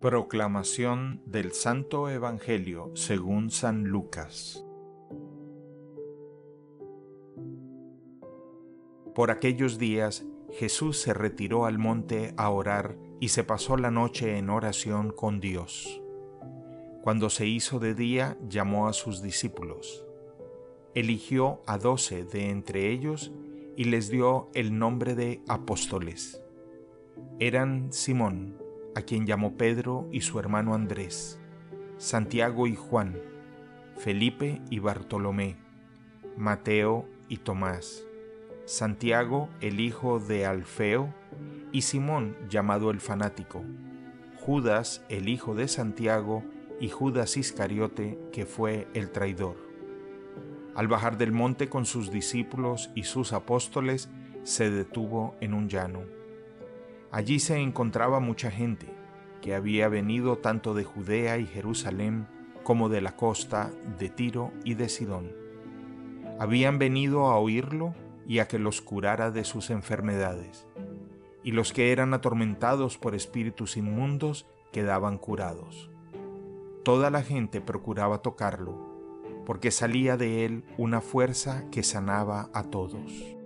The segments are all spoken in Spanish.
Proclamación del Santo Evangelio según San Lucas Por aquellos días Jesús se retiró al monte a orar y se pasó la noche en oración con Dios. Cuando se hizo de día, llamó a sus discípulos. Eligió a doce de entre ellos y les dio el nombre de apóstoles. Eran Simón, a quien llamó Pedro y su hermano Andrés, Santiago y Juan, Felipe y Bartolomé, Mateo y Tomás, Santiago el hijo de Alfeo y Simón llamado el fanático, Judas el hijo de Santiago y Judas Iscariote, que fue el traidor. Al bajar del monte con sus discípulos y sus apóstoles, se detuvo en un llano. Allí se encontraba mucha gente, que había venido tanto de Judea y Jerusalén como de la costa de Tiro y de Sidón. Habían venido a oírlo y a que los curara de sus enfermedades. Y los que eran atormentados por espíritus inmundos quedaban curados. Toda la gente procuraba tocarlo, porque salía de él una fuerza que sanaba a todos.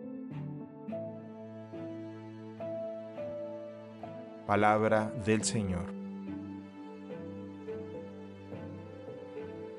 Palabra del Señor.